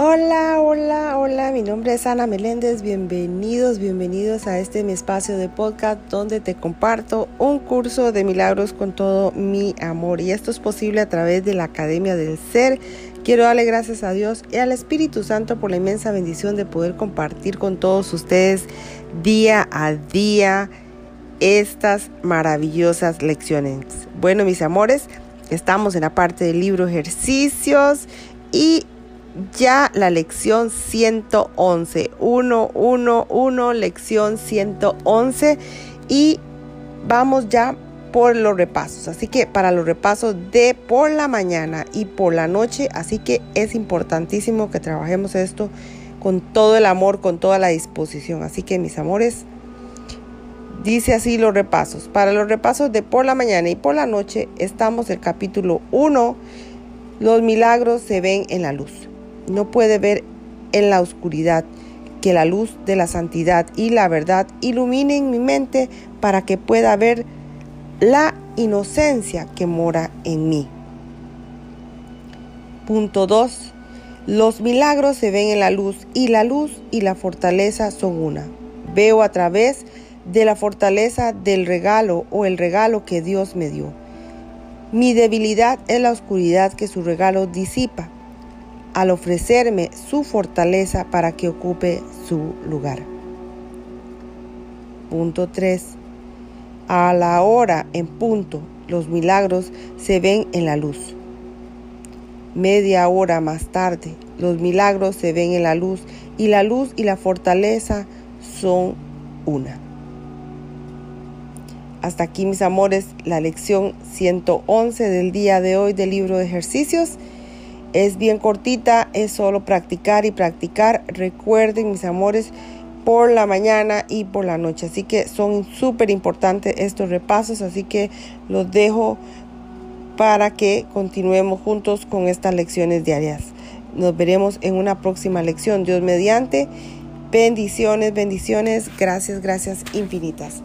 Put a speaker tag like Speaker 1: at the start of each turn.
Speaker 1: Hola, hola, hola, mi nombre es Ana Meléndez, bienvenidos, bienvenidos a este mi espacio de podcast donde te comparto un curso de milagros con todo mi amor y esto es posible a través de la Academia del Ser. Quiero darle gracias a Dios y al Espíritu Santo por la inmensa bendición de poder compartir con todos ustedes día a día estas maravillosas lecciones. Bueno, mis amores, estamos en la parte del libro ejercicios y ya la lección 111, 1, 1, 1, lección 111 y vamos ya por los repasos. Así que para los repasos de por la mañana y por la noche, así que es importantísimo que trabajemos esto con todo el amor, con toda la disposición. Así que mis amores, dice así los repasos. Para los repasos de por la mañana y por la noche estamos el capítulo 1. Los milagros se ven en la luz no puede ver en la oscuridad, que la luz de la santidad y la verdad iluminen mi mente para que pueda ver la inocencia que mora en mí. Punto 2. Los milagros se ven en la luz y la luz y la fortaleza son una. Veo a través de la fortaleza del regalo o el regalo que Dios me dio. Mi debilidad es la oscuridad que su regalo disipa al ofrecerme su fortaleza para que ocupe su lugar. Punto 3. A la hora en punto, los milagros se ven en la luz. Media hora más tarde, los milagros se ven en la luz y la luz y la fortaleza son una. Hasta aquí mis amores, la lección 111 del día de hoy del libro de ejercicios. Es bien cortita, es solo practicar y practicar. Recuerden, mis amores, por la mañana y por la noche. Así que son súper importantes estos repasos, así que los dejo para que continuemos juntos con estas lecciones diarias. Nos veremos en una próxima lección. Dios mediante. Bendiciones, bendiciones. Gracias, gracias infinitas.